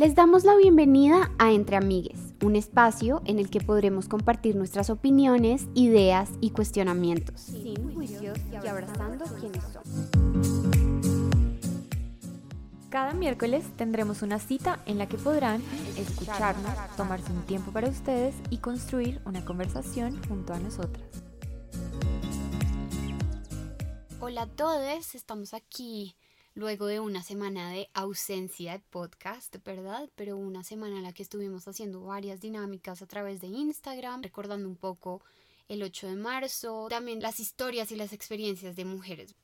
Les damos la bienvenida a Entre Amigues, un espacio en el que podremos compartir nuestras opiniones, ideas y cuestionamientos, sin juicios y abrazando quienes somos. Cada miércoles tendremos una cita en la que podrán escucharnos, tomarse un tiempo para ustedes y construir una conversación junto a nosotras. Hola a todos, estamos aquí luego de una semana de ausencia de podcast, ¿verdad? Pero una semana en la que estuvimos haciendo varias dinámicas a través de Instagram, recordando un poco el 8 de marzo, también las historias y las experiencias de mujeres.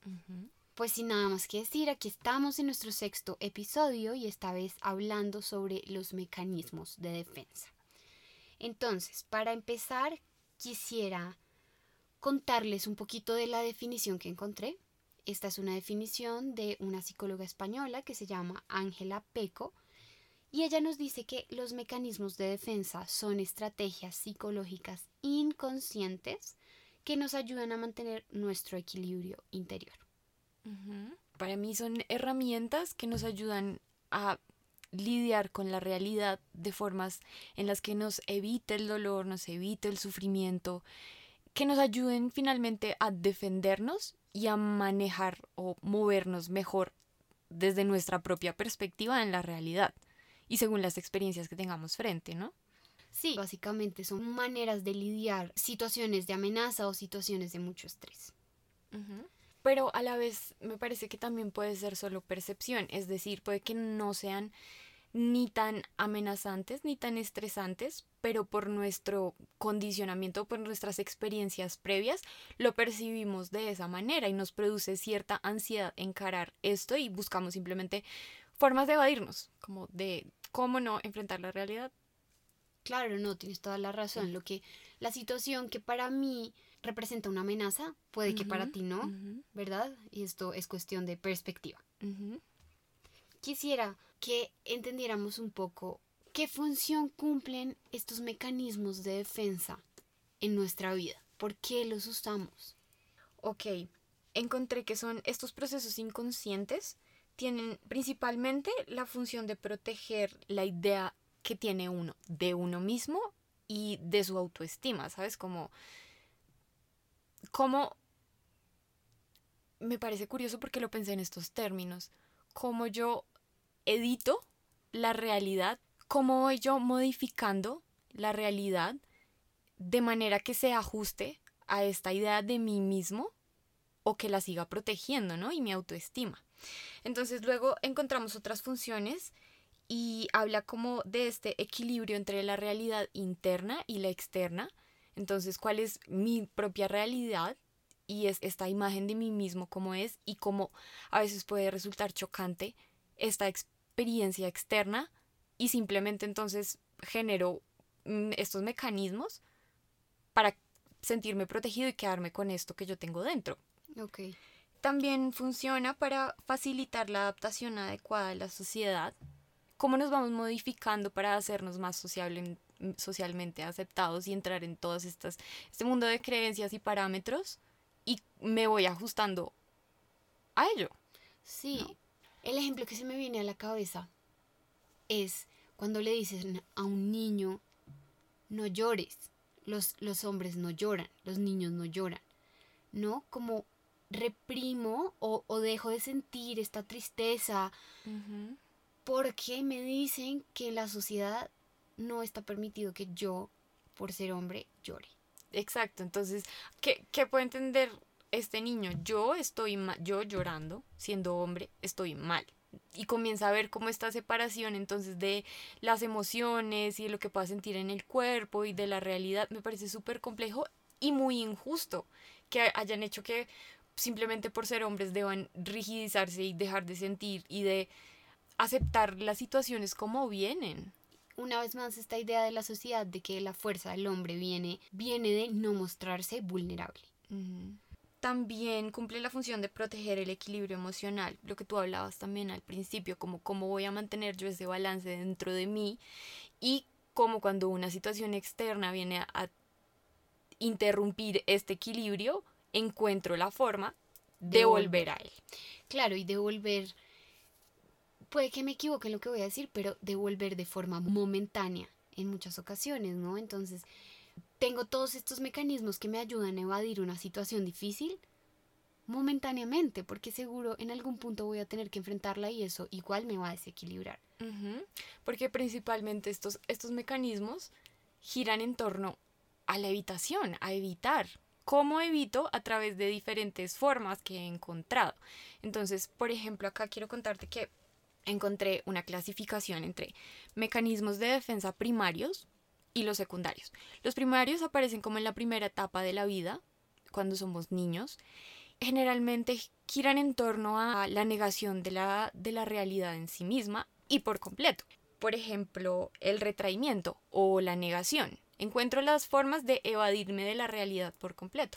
Pues sin nada más que decir, aquí estamos en nuestro sexto episodio y esta vez hablando sobre los mecanismos de defensa. Entonces, para empezar, quisiera contarles un poquito de la definición que encontré. Esta es una definición de una psicóloga española que se llama Ángela Peco y ella nos dice que los mecanismos de defensa son estrategias psicológicas inconscientes que nos ayudan a mantener nuestro equilibrio interior. Para mí son herramientas que nos ayudan a lidiar con la realidad de formas en las que nos evite el dolor, nos evite el sufrimiento, que nos ayuden finalmente a defendernos y a manejar o movernos mejor desde nuestra propia perspectiva en la realidad y según las experiencias que tengamos frente, ¿no? Sí, básicamente son maneras de lidiar situaciones de amenaza o situaciones de mucho estrés. Pero a la vez me parece que también puede ser solo percepción, es decir, puede que no sean ni tan amenazantes ni tan estresantes, pero por nuestro condicionamiento, por nuestras experiencias previas, lo percibimos de esa manera y nos produce cierta ansiedad encarar esto y buscamos simplemente formas de evadirnos, como de cómo no enfrentar la realidad. Claro, no, tienes toda la razón. Lo que la situación que para mí representa una amenaza, puede que para ti no, ¿verdad? Y esto es cuestión de perspectiva. Quisiera que entendiéramos un poco qué función cumplen estos mecanismos de defensa en nuestra vida. ¿Por qué los usamos? Ok, encontré que son estos procesos inconscientes tienen principalmente la función de proteger la idea que tiene uno de uno mismo y de su autoestima, ¿sabes? Como, me parece curioso porque lo pensé en estos términos, yo edito la realidad, cómo voy yo modificando la realidad de manera que se ajuste a esta idea de mí mismo o que la siga protegiendo, ¿no? Y mi autoestima. Entonces luego encontramos otras funciones y habla como de este equilibrio entre la realidad interna y la externa. Entonces, ¿cuál es mi propia realidad? Y es esta imagen de mí mismo como es y cómo a veces puede resultar chocante esta experiencia externa y simplemente entonces genero mm, estos mecanismos para sentirme protegido y quedarme con esto que yo tengo dentro. Okay. También funciona para facilitar la adaptación adecuada a la sociedad. Cómo nos vamos modificando para hacernos más sociable, socialmente aceptados y entrar en todas estas este mundo de creencias y parámetros y me voy ajustando a ello. Sí, el ejemplo que se me viene a la cabeza es cuando le dicen a un niño, no llores. Los, los hombres no lloran, los niños no lloran. ¿No? Como reprimo o, dejo de sentir esta tristeza porque me dicen que en la sociedad no está permitido que yo, por ser hombre, llore. Exacto, entonces, ¿qué, qué puede entender este niño, yo estoy mal, yo llorando, siendo hombre, estoy mal. Y comienza a ver cómo esta separación entonces de las emociones y de lo que pueda sentir en el cuerpo y de la realidad me parece súper complejo y muy injusto que hayan hecho que simplemente por ser hombres deban rigidizarse y dejar de sentir y de aceptar las situaciones como vienen. Una vez más esta idea de la sociedad de que la fuerza del hombre viene viene de no mostrarse vulnerable también cumple la función de proteger el equilibrio emocional, lo que tú hablabas también al principio, como cómo voy a mantener yo ese balance dentro de mí y cómo cuando una situación externa viene a, interrumpir este equilibrio, encuentro la forma de, volver a él. Claro, y de volver puede que me equivoque en lo que voy a decir, pero devolver de forma momentánea en muchas ocasiones, ¿no? Entonces, tengo todos estos mecanismos que me ayudan a evadir una situación difícil momentáneamente, porque seguro en algún punto voy a tener que enfrentarla y eso igual me va a desequilibrar. Porque principalmente estos, estos mecanismos giran en torno a la evitación, a evitar. ¿Cómo evito? A través de diferentes formas que he encontrado. Entonces, por ejemplo, acá quiero contarte que encontré una clasificación entre mecanismos de defensa primarios y los secundarios. Los primarios aparecen como en la primera etapa de la vida, cuando somos niños. Generalmente giran en torno a la negación de la, de la realidad en sí misma y por completo. Por ejemplo, el retraimiento o la negación. Encuentro las formas de evadirme de la realidad por completo.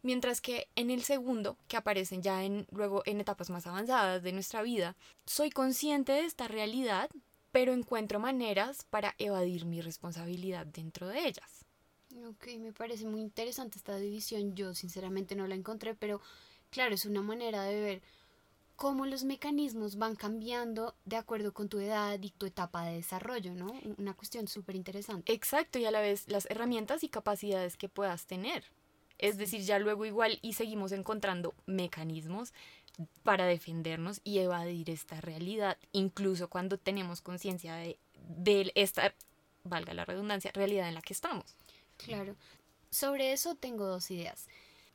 Mientras que en el segundo, que aparecen ya luego en etapas más avanzadas de nuestra vida, soy consciente de esta realidad, pero encuentro maneras para evadir mi responsabilidad dentro de ellas. Ok, me parece muy interesante esta división. Yo sinceramente no la encontré, pero claro, es una manera de ver cómo los mecanismos van cambiando de acuerdo con tu edad y tu etapa de desarrollo, ¿no? Una cuestión súper interesante. Exacto, y a la vez las herramientas y capacidades que puedas tener. Es decir, ya luego igual y seguimos encontrando mecanismos para defendernos y evadir esta realidad, incluso cuando tenemos conciencia de, de esta, valga la redundancia, realidad en la que estamos. Claro. Sobre eso tengo dos ideas.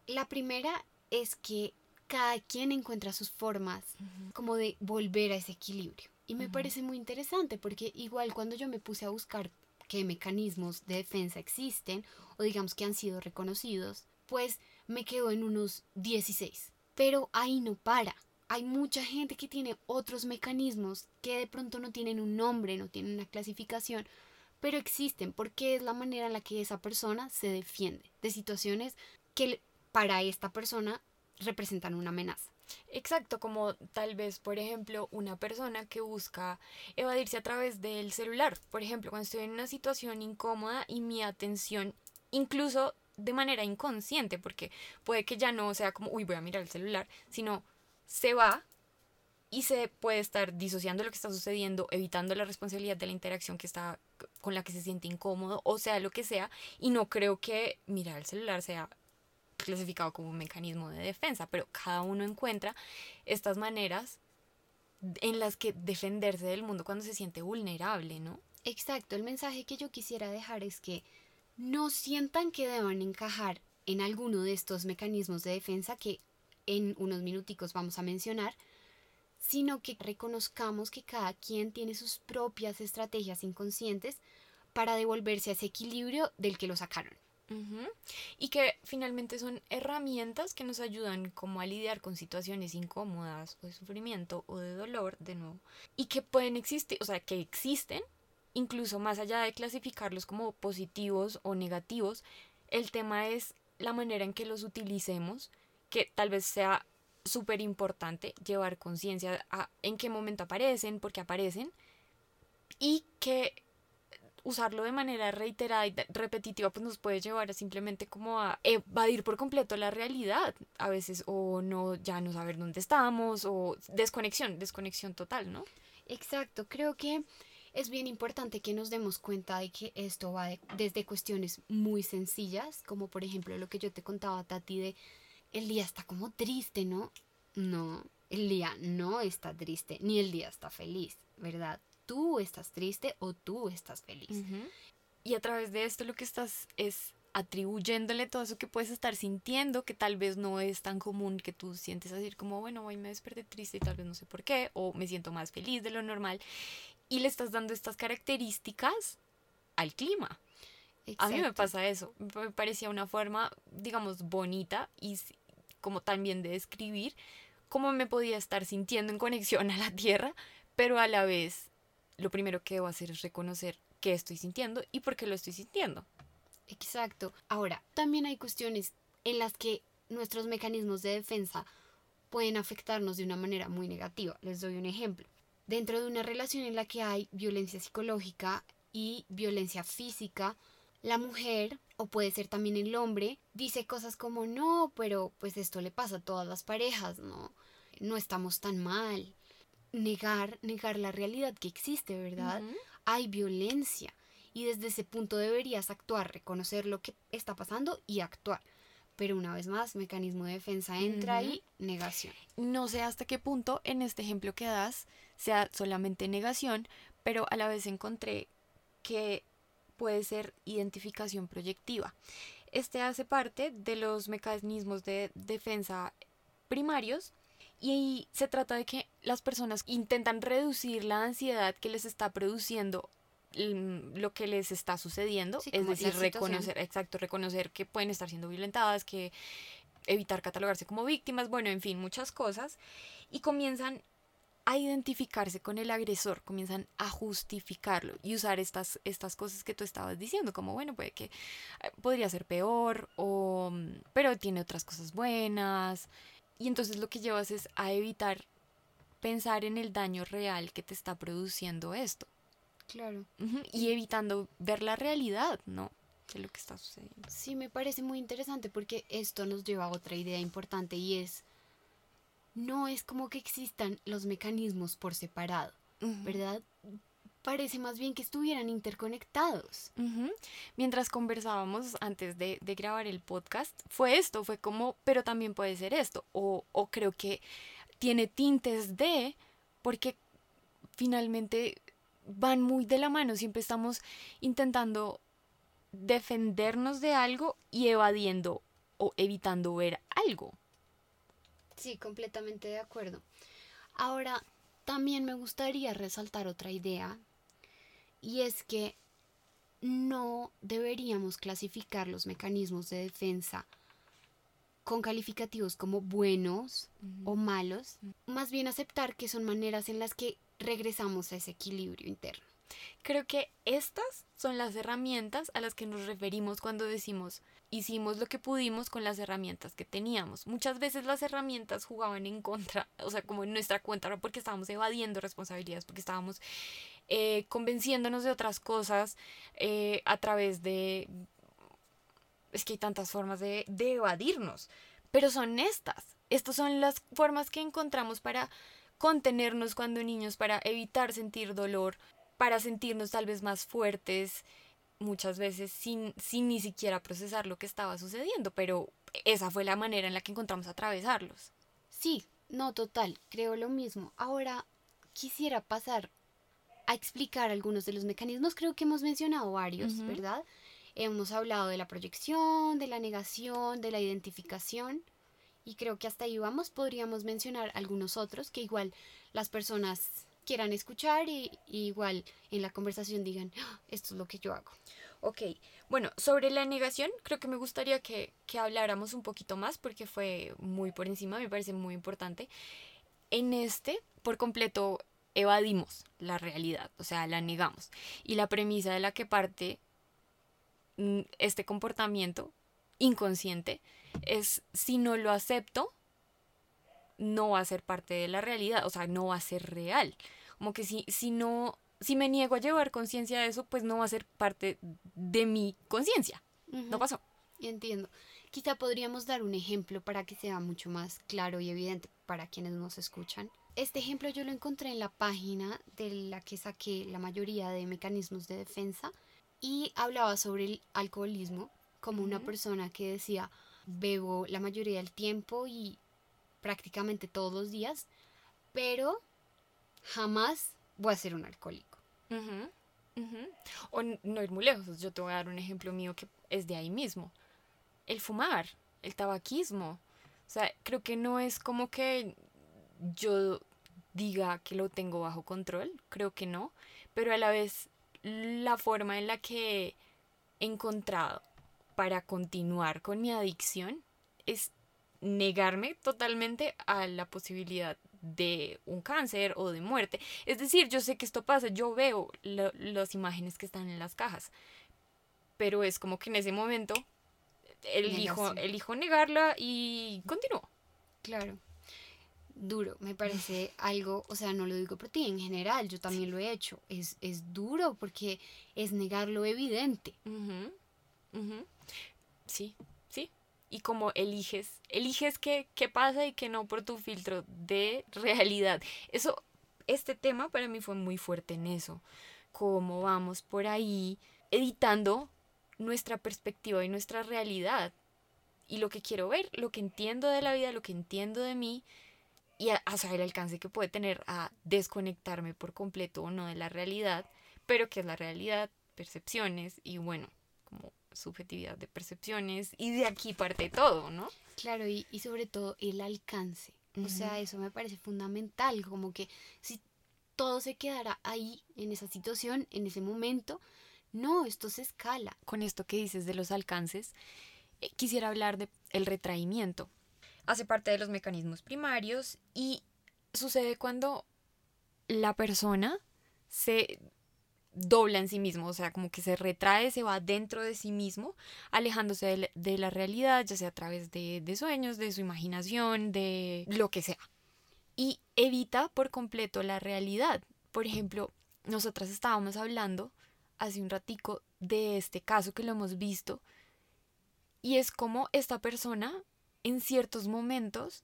La primera es que cada quien encuentra sus formas como de volver a ese equilibrio. Y me parece muy interesante porque igual cuando yo me puse a buscar qué mecanismos de defensa existen o digamos que han sido reconocidos, pues me quedo en unos 16. Pero ahí no para. Hay mucha gente que tiene otros mecanismos que de pronto no tienen un nombre, no tienen una clasificación, pero existen porque es la manera en la que esa persona se defiende de situaciones que para esta persona representan una amenaza. Exacto, como tal vez, por ejemplo, una persona que busca evadirse a través del celular. Por ejemplo, cuando estoy en una situación incómoda y mi atención incluso de manera inconsciente, porque puede que ya no sea como, uy, voy a mirar el celular, sino se va y se puede estar disociando lo que está sucediendo, evitando la responsabilidad de la interacción que está con la que se siente incómodo, o sea, lo que sea, y no creo que mirar el celular sea clasificado como un mecanismo de defensa, pero cada uno encuentra estas maneras en las que defenderse del mundo cuando se siente vulnerable, ¿no? Exacto, el mensaje que yo quisiera dejar es que no sientan que deban encajar en alguno de estos mecanismos de defensa que en unos minuticos vamos a mencionar, sino que reconozcamos que cada quien tiene sus propias estrategias inconscientes para devolverse a ese equilibrio del que lo sacaron. Y que finalmente son herramientas que nos ayudan como a lidiar con situaciones incómodas o de sufrimiento o de dolor, de nuevo. Y que pueden existir, o sea, que existen incluso más allá de clasificarlos como positivos o negativos, el tema es la manera en que los utilicemos, que tal vez sea súper importante llevar conciencia en qué momento aparecen, por qué aparecen, y que usarlo de manera reiterada y repetitiva pues nos puede llevar a simplemente como a evadir por completo la realidad a veces o no ya no saber dónde estamos o desconexión desconexión total no exacto creo que es bien importante que nos demos cuenta de que esto va desde cuestiones muy sencillas, como por ejemplo lo que yo te contaba, Tati, de el día está como triste, ¿no? No, el día no está triste, ni el día está feliz, ¿verdad? Tú estás triste o tú estás feliz. Y a través de esto lo que estás es atribuyéndole todo eso que puedes estar sintiendo, que tal vez no es tan común que tú sientes así como, bueno, hoy me desperté triste y tal vez no sé por qué, o me siento más feliz de lo normal y le estás dando estas características al clima. A mí me pasa eso. Me parecía una forma, digamos, bonita y como también de describir cómo me podía estar sintiendo en conexión a la tierra, pero a la vez lo primero que debo hacer es reconocer qué estoy sintiendo y por qué lo estoy sintiendo. Exacto. Ahora, también hay cuestiones en las que nuestros mecanismos de defensa pueden afectarnos de una manera muy negativa. Les doy un ejemplo dentro de una relación en la que hay violencia psicológica y violencia física, la mujer, o puede ser también el hombre, dice cosas como no, pero pues esto le pasa a todas las parejas, no, no estamos tan mal. negar, negar la realidad que existe, ¿verdad? Hay violencia y desde ese punto deberías actuar, reconocer lo que está pasando y actuar. Pero una vez más, mecanismo de defensa entra ahí, negación. No sé hasta qué punto en este ejemplo que das sea solamente negación, pero a la vez encontré que puede ser identificación proyectiva. Este hace parte de los mecanismos de defensa primarios y se trata de que las personas intentan reducir la ansiedad que les está produciendo lo que les está sucediendo, es decir, reconocer, exacto, reconocer que pueden estar siendo violentadas, que evitar catalogarse como víctimas, bueno, en fin, muchas cosas, y comienzan a identificarse con el agresor, comienzan a justificarlo y usar estas, estas cosas que tú estabas diciendo, como bueno, puede que eh, podría ser peor, o, mm, pero tiene otras cosas buenas, y entonces lo que llevas es a evitar pensar en el daño real que te está produciendo esto. Claro. Y evitando ver la realidad, ¿no? De lo que está sucediendo. Sí, me parece muy interesante porque esto nos lleva a otra idea importante y es, no es como que existan los mecanismos por separado, ¿verdad? parece más bien que estuvieran interconectados. Mientras conversábamos antes de, grabar el podcast, fue esto, fue como, pero también puede ser esto, o, o creo que tiene tintes de, porque finalmente van muy de la mano, siempre estamos intentando defendernos de algo y evadiendo o evitando ver algo. Sí, completamente de acuerdo. Ahora, también me gustaría resaltar otra idea y es que no deberíamos clasificar los mecanismos de defensa con calificativos como buenos o malos, más bien aceptar que son maneras en las que regresamos a ese equilibrio interno. Creo que estas son las herramientas a las que nos referimos cuando decimos hicimos lo que pudimos con las herramientas que teníamos. Muchas veces las herramientas jugaban en contra, o sea, como en nuestra cuenta, porque estábamos evadiendo responsabilidades, porque estábamos eh, convenciéndonos de otras cosas eh, a través de... Es que hay tantas formas de, de evadirnos, pero son estas. Estas son las formas que encontramos para contenernos cuando niños, para evitar sentir dolor, para sentirnos tal vez más fuertes, muchas veces sin, sin ni siquiera procesar lo que estaba sucediendo, pero esa fue la manera en la que encontramos atravesarlos. Sí, no, total, creo lo mismo. Ahora quisiera pasar a explicar algunos de los mecanismos. Creo que hemos mencionado varios, ¿verdad? Hemos hablado de la proyección, de la negación, de la identificación. Y creo que hasta ahí vamos. Podríamos mencionar algunos otros que igual las personas quieran escuchar y, igual en la conversación digan, ah, esto es lo que yo hago. Ok, bueno, sobre la negación creo que me gustaría que, que habláramos un poquito más porque fue muy por encima, me parece muy importante. En este, por completo, evadimos la realidad, o sea, la negamos. Y la premisa de la que parte mm, este comportamiento inconsciente es si no lo acepto, no va a ser parte de la realidad, o sea, no va a ser real. Como que si, si no, si me niego a llevar conciencia de eso, pues no va a ser parte de mi conciencia. No pasó. Entiendo. Quizá podríamos dar un ejemplo para que sea mucho más claro y evidente para quienes nos escuchan. Este ejemplo yo lo encontré en la página de la que saqué la mayoría de mecanismos de defensa y hablaba sobre el alcoholismo como una persona que decía bebo la mayoría del tiempo y prácticamente todos los días, pero jamás voy a ser un alcohólico. O no ir muy lejos, yo te voy a dar un ejemplo mío que es de ahí mismo. El fumar, el tabaquismo. O sea, creo que no es como que yo diga que lo tengo bajo control, creo que no, pero a la vez la forma en la que he encontrado para continuar con mi adicción es negarme totalmente a la posibilidad de un cáncer o de muerte. Es decir, yo sé que esto pasa, yo veo las imágenes que están en las cajas, pero es como que en ese momento elijo, elijo negarla y continúo. Claro duro, me parece algo, o sea, no lo digo por ti, en general, yo también lo he hecho, es, es duro porque es negar lo evidente. Sí, sí. Y como eliges, eliges qué, qué pasa y qué no por tu filtro de realidad. Eso este tema para mí fue muy fuerte en eso. Cómo vamos por ahí editando nuestra perspectiva y nuestra realidad. Y lo que quiero ver, lo que entiendo de la vida, lo que entiendo de mí y a, saber el alcance que puede tener a desconectarme por completo o no de la realidad, pero que es la realidad, percepciones y bueno, como subjetividad de percepciones y de aquí parte todo, ¿no? Claro, y, y sobre todo el alcance. O sea, eso me parece fundamental, como que si todo se quedara ahí, en esa situación, en ese momento, no, esto se escala. Con esto que dices de los alcances, eh, quisiera hablar de el retraimiento. Hace parte de los mecanismos primarios y sucede cuando la persona se dobla en sí mismo, o sea, como que se retrae, se va dentro de sí mismo, alejándose de, la realidad, ya sea a través de, de sueños, de su imaginación, de lo que sea. Y evita por completo la realidad. Por ejemplo, nosotras estábamos hablando hace un ratico de este caso que lo hemos visto y es como esta persona en ciertos momentos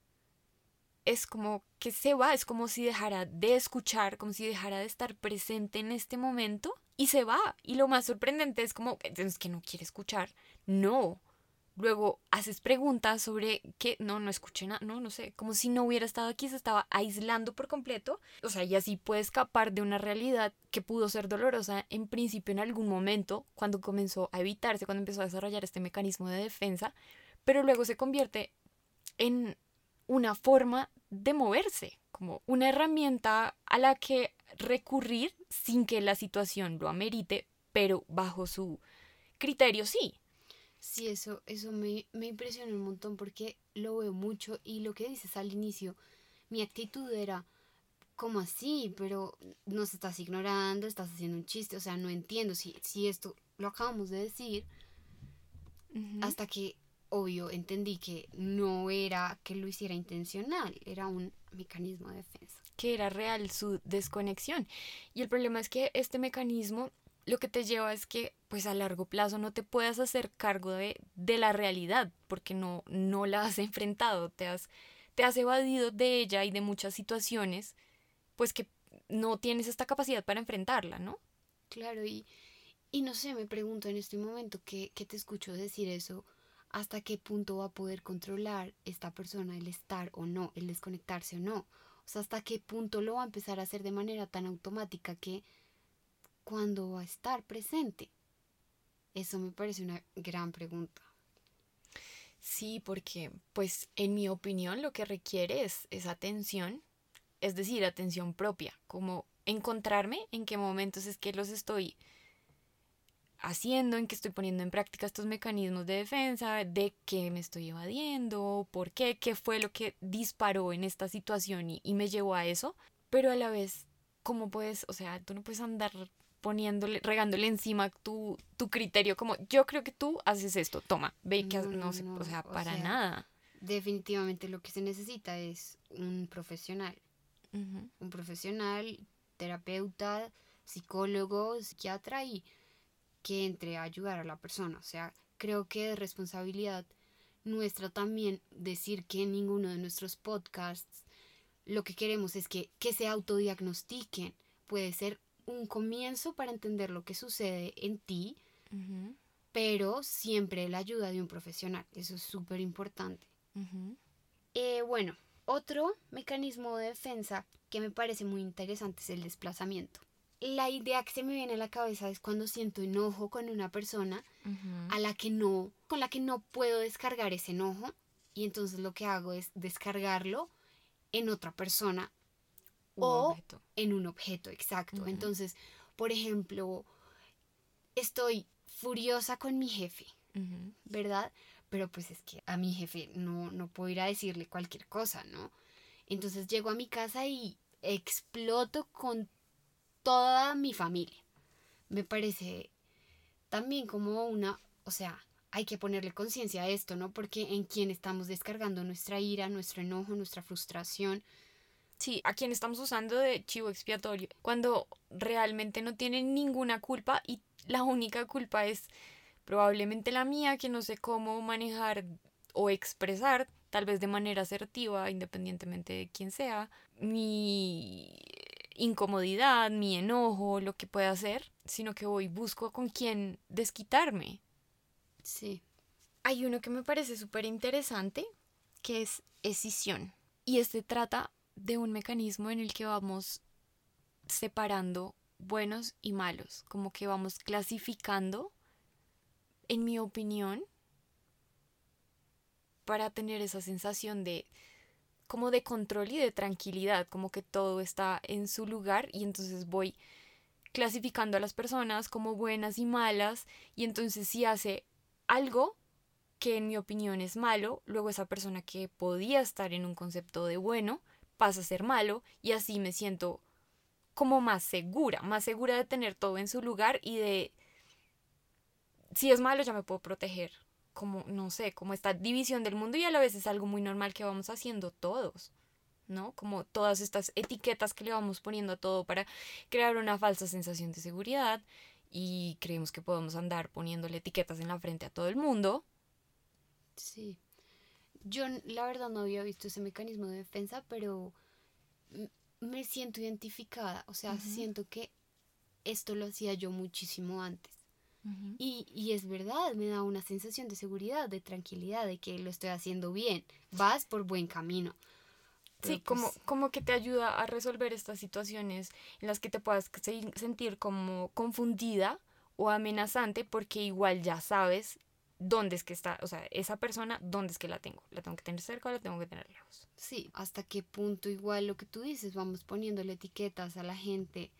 es como que se va, es como si dejara de escuchar, como si dejara de estar presente en este momento y se va. Y lo más sorprendente es como, es que no quiere escuchar. No. Luego haces preguntas sobre que no, no escuché nada, no, no sé, como si no hubiera estado aquí, se estaba aislando por completo. O sea, y así puede escapar de una realidad que pudo ser dolorosa en principio en algún momento, cuando comenzó a evitarse, cuando empezó a desarrollar este mecanismo de defensa, pero luego se convierte en una forma de moverse, como una herramienta a la que recurrir sin que la situación lo amerite, pero bajo su criterio sí. Sí, eso, eso me, me impresiona un montón porque lo veo mucho y lo que dices al inicio, mi actitud era, como así? Pero nos estás ignorando, estás haciendo un chiste, o sea, no entiendo si, si esto lo acabamos de decir, hasta que obvio entendí que no era que lo hiciera intencional, era un mecanismo de defensa. Que era real su desconexión. Y el problema es que este mecanismo lo que te lleva es que pues a largo plazo no te puedas hacer cargo de, de la realidad porque no, no la has enfrentado, te has, te has evadido de ella y de muchas situaciones pues que no tienes esta capacidad para enfrentarla, ¿no? Claro, y, y no sé, me pregunto en este momento que, que te escucho decir eso, hasta qué punto va a poder controlar esta persona el estar o no, el desconectarse o no. O sea, hasta qué punto lo va a empezar a hacer de manera tan automática que cuando va a estar presente. Eso me parece una gran pregunta. Sí, porque pues en mi opinión lo que requiere es, es atención, es decir, atención propia, como encontrarme en qué momentos es que los estoy haciendo, en que estoy poniendo en práctica estos mecanismos de defensa, de qué me estoy evadiendo, por qué, qué fue lo que disparó en esta situación y, me llevó a eso, pero a la vez, ¿cómo puedes, o sea, tú no puedes andar poniéndole, regándole encima tu, tu criterio, como yo creo que tú haces esto, toma, ve que no, sé, o sea, para nada. Definitivamente lo que se necesita es un profesional, un profesional, terapeuta, psicólogo, psiquiatra y que entre a ayudar a la persona. O sea, creo que es responsabilidad nuestra también decir que en ninguno de nuestros podcasts lo que queremos es que, que se autodiagnostiquen. Puede ser un comienzo para entender lo que sucede en ti, pero siempre la ayuda de un profesional. Eso es súper importante. Eh, bueno, otro mecanismo de defensa que me parece muy interesante es el desplazamiento la idea que se me viene a la cabeza es cuando siento enojo con una persona a la que no, con la que no puedo descargar ese enojo y entonces lo que hago es descargarlo en otra persona o en un objeto, exacto. Entonces, por ejemplo, estoy furiosa con mi jefe, ¿verdad? Pero pues es que a mi jefe no, no puedo ir a decirle cualquier cosa, ¿no? Entonces llego a mi casa y exploto con toda mi familia. Me parece también como una, o sea, hay que ponerle conciencia a esto, ¿no? Porque en quién estamos descargando nuestra ira, nuestro enojo, nuestra frustración. Sí, a quién estamos usando de chivo expiatorio, cuando realmente no tienen ninguna culpa y la única culpa es probablemente la mía, que no sé cómo manejar o expresar, tal vez de manera asertiva, independientemente de quién sea, mi incomodidad, mi enojo, lo que pueda hacer, sino que voy busco con quién desquitarme. Sí. Hay uno que me parece súper interesante, que es escisión. Y este trata de un mecanismo en el que vamos separando buenos y malos, como que vamos clasificando, en mi opinión, para tener esa sensación de como de control y de tranquilidad, como que todo está en su lugar y entonces voy clasificando a las personas como buenas y malas y entonces si hace algo que en mi opinión es malo, luego esa persona que podía estar en un concepto de bueno pasa a ser malo y así me siento como más segura, más segura de tener todo en su lugar y de si es malo ya me puedo proteger, como no sé, como esta división del mundo y a la vez es algo muy normal que vamos haciendo todos. ¿no? Como todas estas etiquetas que le vamos poniendo a todo para crear una falsa sensación de seguridad y creemos que podemos andar poniéndole etiquetas en la frente a todo el mundo. Sí. Yo la verdad no había visto ese mecanismo de defensa, pero me siento identificada, o sea, siento que esto lo hacía yo muchísimo antes. Y, y, es verdad, me da una sensación de seguridad, de tranquilidad, de que lo estoy haciendo bien, vas por buen camino. sí, como, pues como que te ayuda a resolver estas situaciones en las que te puedas sentir como confundida o amenazante porque igual ya sabes dónde es que está, o sea, esa persona, dónde es que la tengo. La tengo que tener cerca o la tengo que tener lejos. Sí, hasta qué punto igual lo que tú dices, vamos poniéndole etiquetas a la gente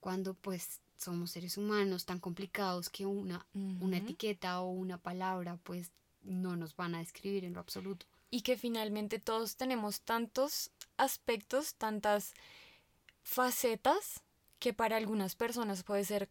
cuando pues somos seres humanos tan complicados que una, una etiqueta o una palabra pues no nos van a describir en lo absoluto. Y que finalmente todos tenemos tantos aspectos, tantas facetas que para algunas personas puede ser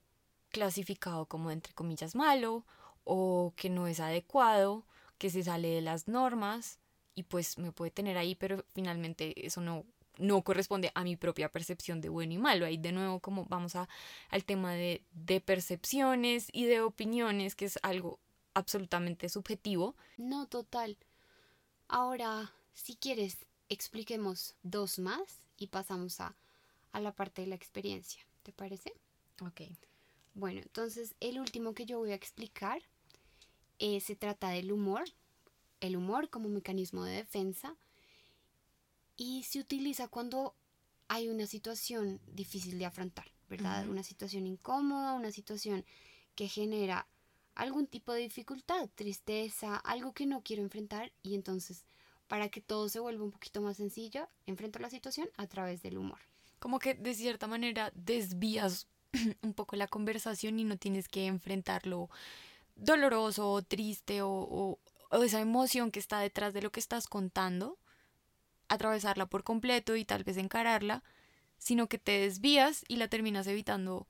clasificado como entre comillas malo o que no es adecuado, que se sale de las normas y pues me puede tener ahí, pero finalmente eso no, no corresponde a mi propia percepción de bueno y malo. Ahí de nuevo como vamos a, al tema de, de percepciones y de opiniones, que es algo absolutamente subjetivo. No, total. Ahora, si quieres, expliquemos dos más y pasamos a, a la parte de la experiencia. ¿Te parece? Ok. Bueno, entonces el último que yo voy a explicar eh, se trata del humor, el humor como mecanismo de defensa y se utiliza cuando hay una situación difícil de afrontar, ¿verdad? Una situación incómoda, una situación que genera algún tipo de dificultad, tristeza, algo que no quiero enfrentar y entonces para que todo se vuelva un poquito más sencillo, enfrento la situación a través del humor. Como que de cierta manera desvías un poco la conversación y no tienes que enfrentarlo doloroso o triste o, esa emoción que está detrás de lo que estás contando, atravesarla por completo y tal vez encararla, sino que te desvías y la terminas evitando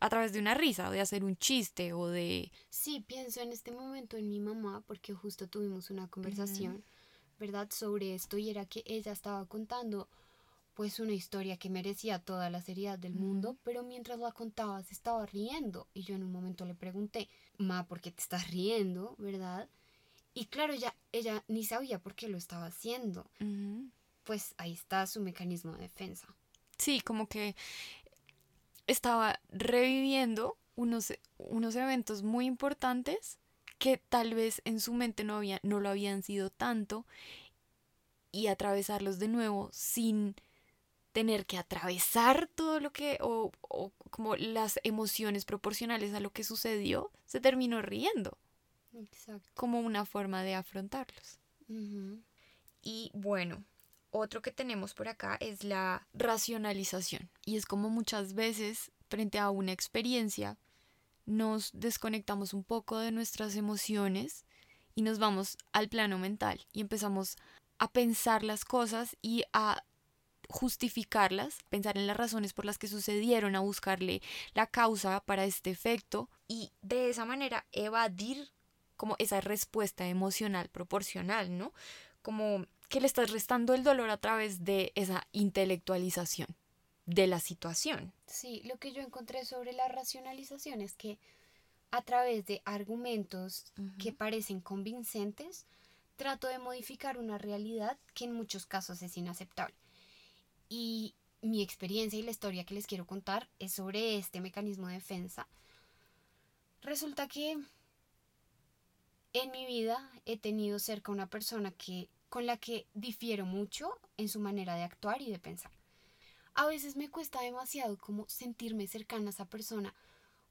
a través de una risa, o de hacer un chiste o de... Sí, pienso en este momento en mi mamá porque justo tuvimos una conversación, ¿verdad? Sobre esto y era que ella estaba contando pues una historia que merecía toda la seriedad del mundo, pero mientras la contaba se estaba riendo y yo en un momento le pregunté, Ma, ¿por qué te estás riendo, verdad? Y claro, ella, ella ni sabía por qué lo estaba haciendo. Pues ahí está su mecanismo de defensa. Sí, como que estaba reviviendo unos, unos eventos muy importantes que tal vez en su mente no, había, no lo habían sido tanto y atravesarlos de nuevo sin tener que atravesar todo lo que, o, como las emociones proporcionales a lo que sucedió, se terminó riendo. Exacto. Como una forma de afrontarlos. Y bueno, otro que tenemos por acá es la racionalización. Y es como muchas veces, frente a una experiencia, nos desconectamos un poco de nuestras emociones y nos vamos al plano mental y empezamos a pensar las cosas y a justificarlas, pensar en las razones por las que sucedieron, a buscarle la causa para este efecto y de esa manera evadir como esa respuesta emocional proporcional, ¿no? Como que le estás restando el dolor a través de esa intelectualización de la situación. Sí, lo que yo encontré sobre la racionalización es que a través de argumentos que parecen convincentes, trato de modificar una realidad que en muchos casos es inaceptable. Y mi experiencia y la historia que les quiero contar es sobre este mecanismo de defensa. Resulta que en mi vida he tenido cerca una persona que con la que difiero mucho en su manera de actuar y de pensar. A veces me cuesta demasiado como sentirme cercana a esa persona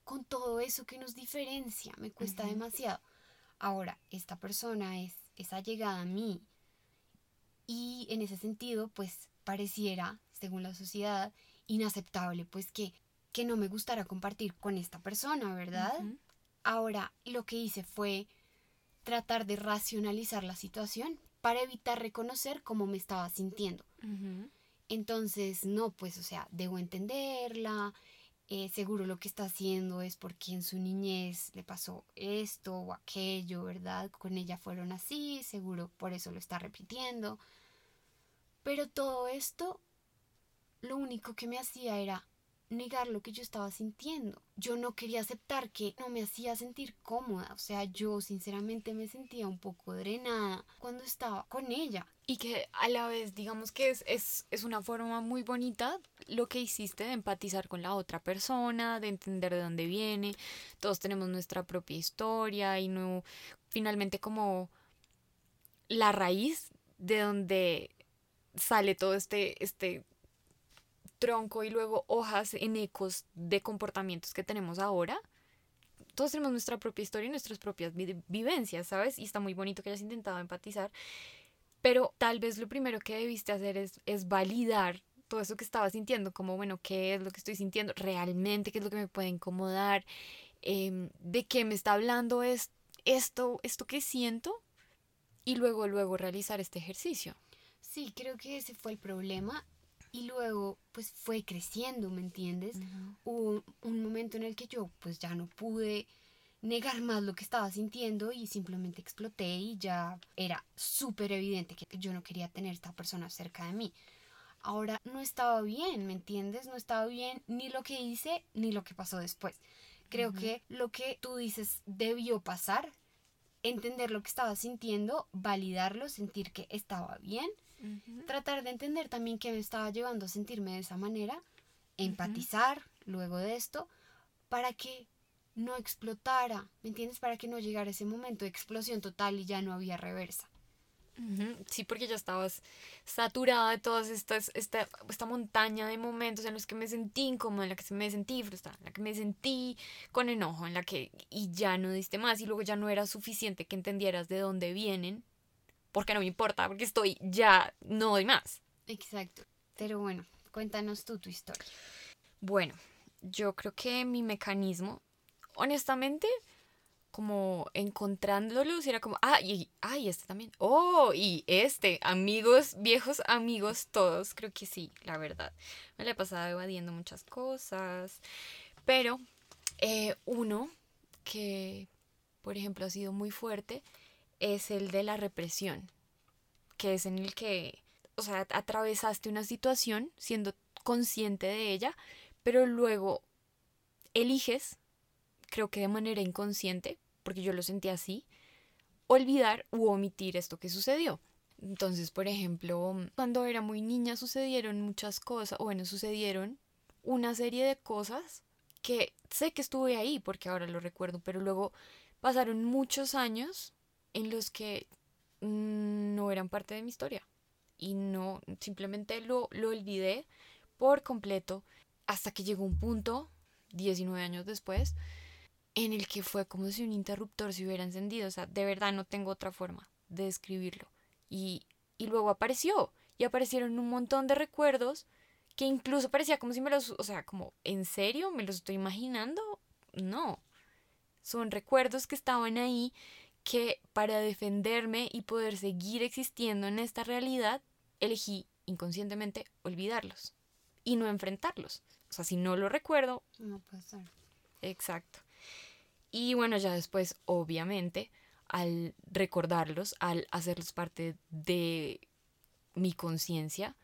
con todo eso que nos diferencia, me cuesta demasiado. Ahora, esta persona es, es allegada a mí y en ese sentido, pues pareciera, según la sociedad, inaceptable, pues que, que no me gustara compartir con esta persona, ¿verdad? Ahora, lo que hice fue tratar de racionalizar la situación para evitar reconocer cómo me estaba sintiendo. Entonces, no, pues, o sea, debo entenderla, eh, seguro lo que está haciendo es porque en su niñez le pasó esto o aquello, ¿verdad? Con ella fueron así, seguro por eso lo está repitiendo. Pero todo esto, lo único que me hacía era negar lo que yo estaba sintiendo. Yo no quería aceptar que no me hacía sentir cómoda. O sea, yo sinceramente me sentía un poco drenada cuando estaba con ella. Y que a la vez, digamos que es, es, es una forma muy bonita lo que hiciste de empatizar con la otra persona, de entender de dónde viene. Todos tenemos nuestra propia historia y no, finalmente como la raíz de donde sale todo este, este tronco y luego hojas en ecos de comportamientos que tenemos ahora. Todos tenemos nuestra propia historia y nuestras propias vivencias, ¿sabes? Y está muy bonito que hayas intentado empatizar. Pero tal vez lo primero que debiste hacer es, es validar todo eso que estaba sintiendo, como, bueno, ¿qué es lo que estoy sintiendo? ¿Realmente qué es lo que me puede incomodar? Em, ¿De qué me está hablando es, esto, esto que siento? Y luego, luego realizar este ejercicio. Sí, creo que ese fue el problema y luego pues fue creciendo, ¿me entiendes? Hubo un momento en el que yo pues ya no pude negar más lo que estaba sintiendo y simplemente exploté y ya era súper evidente que yo no quería tener esta persona cerca de mí. Ahora no estaba bien, ¿me entiendes? No estaba bien ni lo que hice ni lo que pasó después. Creo que lo que tú dices debió pasar, entender lo que estaba sintiendo, validarlo, sentir que estaba bien Tratar de entender también qué me estaba llevando a sentirme de esa manera, empatizar luego de esto, para que no explotara, ¿me entiendes? Para que no llegara ese momento de explosión total y ya no había reversa. Sí, porque ya estabas saturada de todas estas, esta, esta montaña de momentos en los que me sentí incómoda, en la que me sentí frustrada, en la que me sentí con enojo, en la que y ya no diste más y luego ya no era suficiente que entendieras de dónde vienen porque no me importa, porque estoy ya, no doy más. Exacto. Pero bueno, cuéntanos tú tu historia. Bueno, yo creo que mi mecanismo, honestamente, como encontrándolo, era como, ah, y, ay, este también, oh, y este, amigos, viejos amigos todos, creo que sí, la verdad. Me la he pasado evadiendo muchas cosas, pero eh, uno que, por ejemplo, ha sido muy fuerte es el de la represión, que es en el que, o sea, atravesaste una situación siendo consciente de ella, pero luego eliges, creo que de manera inconsciente, porque yo lo sentí así, olvidar u omitir esto que sucedió. Entonces, por ejemplo, cuando era muy niña sucedieron muchas cosas, o bueno, sucedieron una serie de cosas que sé que estuve ahí porque ahora lo recuerdo, pero luego pasaron muchos años en los que no eran parte de mi historia. Y no, simplemente lo, lo olvidé por completo hasta que llegó un punto, 19 años después, en el que fue como si un interruptor se hubiera encendido. O sea, de verdad no tengo otra forma de describirlo. Y, y luego apareció. Y aparecieron un montón de recuerdos que incluso parecía como si me los, o sea, como, ¿en serio? ¿Me los estoy imaginando? No. Son recuerdos que estaban ahí que para defenderme y poder seguir existiendo en esta realidad, elegí inconscientemente olvidarlos y no enfrentarlos. O sea, si no lo recuerdo... No pasa. Exacto. Y bueno, ya después, obviamente, al recordarlos, al hacerlos parte de mi conciencia,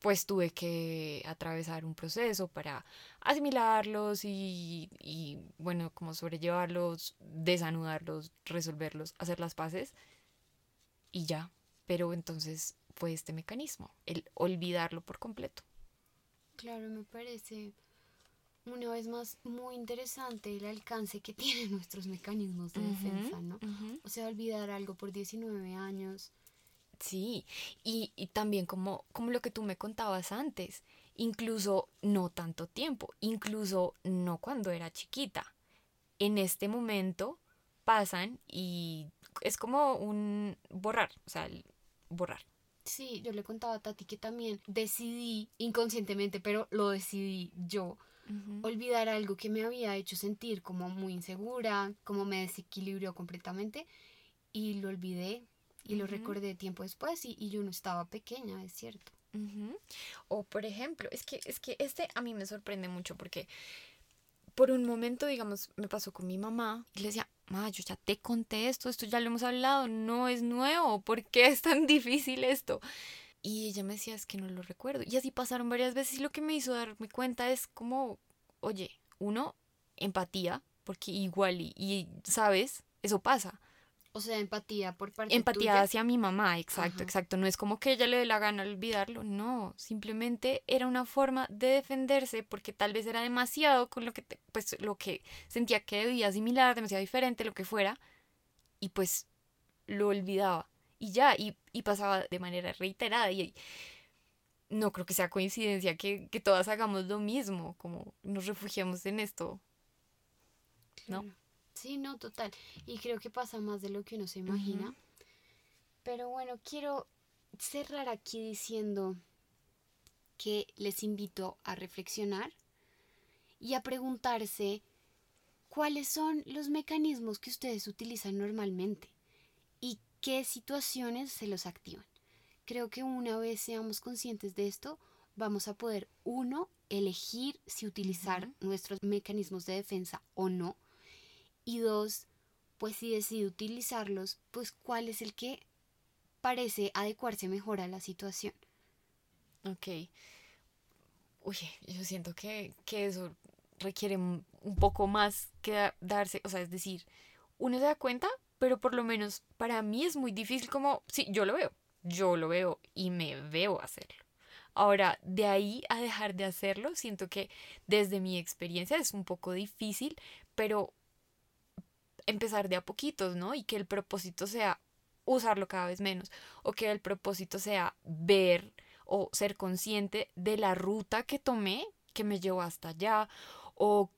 pues tuve que atravesar un proceso para asimilarlos y, y, bueno, como sobrellevarlos, desanudarlos, resolverlos, hacer las paces y ya. Pero entonces fue este mecanismo, el olvidarlo por completo. Claro, me parece una vez más muy interesante el alcance que tienen nuestros mecanismos de defensa, ¿no? O sea, olvidar algo por 19 años. Sí, y, y también como, como lo que tú me contabas antes, incluso no tanto tiempo, incluso no cuando era chiquita. En este momento pasan y es como un borrar, o sea, borrar. Sí, yo le contaba a Tati que también decidí inconscientemente, pero lo decidí yo, olvidar algo que me había hecho sentir como muy insegura, como me desequilibrió completamente y lo olvidé y lo recordé tiempo después y, y, yo no estaba pequeña, es cierto. O por ejemplo, es que, es que este a mí me sorprende mucho porque por un momento, digamos, me pasó con mi mamá y le decía, ma, yo ya te conté esto, esto ya lo hemos hablado, no es nuevo, ¿por qué es tan difícil esto? Y ella me decía, es que no lo recuerdo. Y así pasaron varias veces y lo que me hizo darme cuenta es como, oye, uno, empatía, porque igual y, y sabes, eso pasa. O sea, empatía por parte Empatía hacia mi mamá, exacto, exacto. No es como que ella le dé la gana olvidarlo, no. Simplemente era una forma de defenderse porque tal vez era demasiado con lo que, pues, lo que sentía que debía asimilar, demasiado diferente, lo que fuera. Y pues lo olvidaba. Y ya, y, pasaba de manera reiterada. Y no creo que sea coincidencia que, que todas hagamos lo mismo, como nos refugiamos en esto. ¿No? Sí, no, total. Y creo que pasa más de lo que uno se imagina. Pero bueno, quiero cerrar aquí diciendo que les invito a reflexionar y a preguntarse cuáles son los mecanismos que ustedes utilizan normalmente y qué situaciones se los activan. Creo que una vez seamos conscientes de esto, vamos a poder, uno, elegir si utilizar nuestros mecanismos de defensa o no y dos, pues si decide utilizarlos, pues cuál es el que parece adecuarse mejor a la situación. Ok. Uy, yo siento que, eso requiere un poco más que darse, o sea, es decir, uno se da cuenta, pero por lo menos para mí es muy difícil como, sí, yo lo veo, yo lo veo y me veo hacerlo. Ahora, de ahí a dejar de hacerlo, siento que desde mi experiencia es un poco difícil, pero empezar de a poquitos, ¿no? Y que el propósito sea usarlo cada vez menos o que el propósito sea ver o ser consciente de la ruta que tomé que me llevó hasta allá o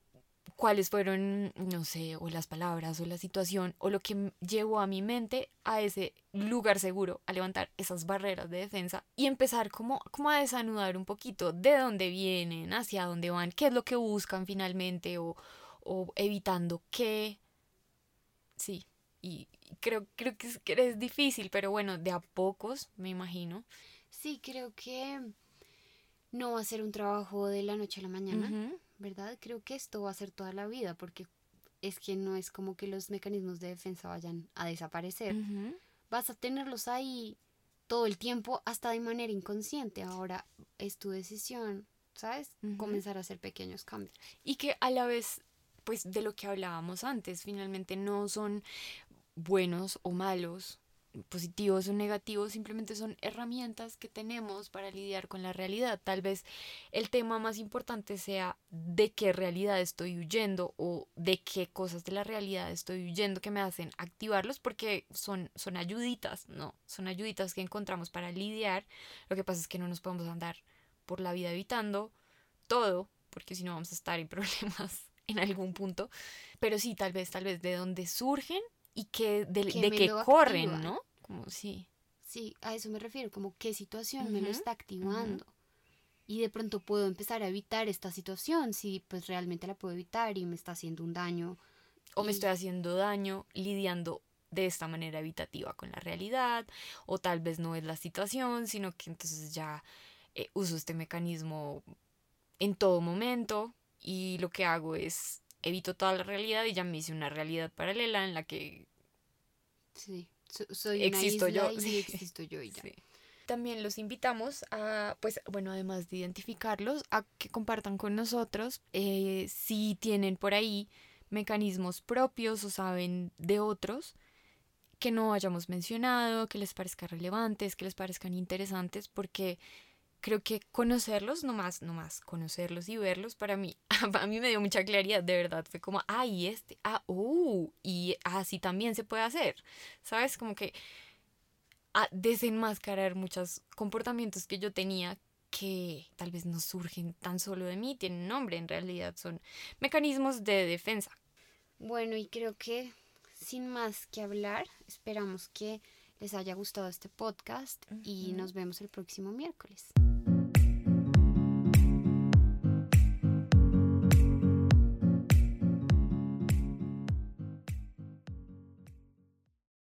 cuáles fueron, no sé, o las palabras o la situación o lo que llevó a mi mente a ese lugar seguro, a levantar esas barreras de defensa y empezar como, como a desanudar un poquito de dónde vienen, hacia dónde van, qué es lo que buscan finalmente o, o evitando qué, Sí, y creo, creo que, es, que es difícil, pero bueno, de a pocos, me imagino. Sí, creo que no va a ser un trabajo de la noche a la mañana, ¿verdad? Creo que esto va a ser toda la vida, porque es que no es como que los mecanismos de defensa vayan a desaparecer. Vas a tenerlos ahí todo el tiempo, hasta de manera inconsciente. Ahora es tu decisión, ¿sabes? Comenzar a hacer pequeños cambios. Y que a la vez pues de lo que hablábamos antes, finalmente no son buenos o malos, positivos o negativos, simplemente son herramientas que tenemos para lidiar con la realidad. Tal vez el tema más importante sea de qué realidad estoy huyendo o de qué cosas de la realidad estoy huyendo que me hacen activarlos porque son, son ayuditas, ¿no? Son ayuditas que encontramos para lidiar. Lo que pasa es que no nos podemos andar por la vida evitando todo porque si no vamos a estar en problemas en algún punto, pero sí, tal vez, tal vez de dónde surgen y que de, de qué corren, ¿no? Como sí. Sí, a eso me refiero, como qué situación me lo está activando. Y de pronto puedo empezar a evitar esta situación si pues realmente la puedo evitar y me está haciendo un daño. O me estoy haciendo daño lidiando de esta manera evitativa con la realidad, o tal vez no es la situación, sino que entonces ya eh, uso este mecanismo en todo momento, y lo que hago es evito toda la realidad y ya me hice una realidad paralela en la que sí, soy existo yo y existo yo y ya. También los invitamos a, pues bueno, además de identificarlos, a que compartan con nosotros eh, si tienen por ahí mecanismos propios o saben de otros que no hayamos mencionado, que les parezcan relevantes, que les parezcan interesantes, porque creo que conocerlos, nomás, nomás, conocerlos y verlos, para mí, a mí me dio mucha claridad, de verdad, fue como, ay, este, ah, uh, y así también se puede hacer, ¿sabes? Como que a desenmascarar muchos comportamientos que yo tenía que tal vez no surgen tan solo de mí, tienen nombre, en realidad son mecanismos de defensa. Bueno, y creo que sin más que hablar, esperamos que les haya gustado este podcast y nos vemos el próximo miércoles.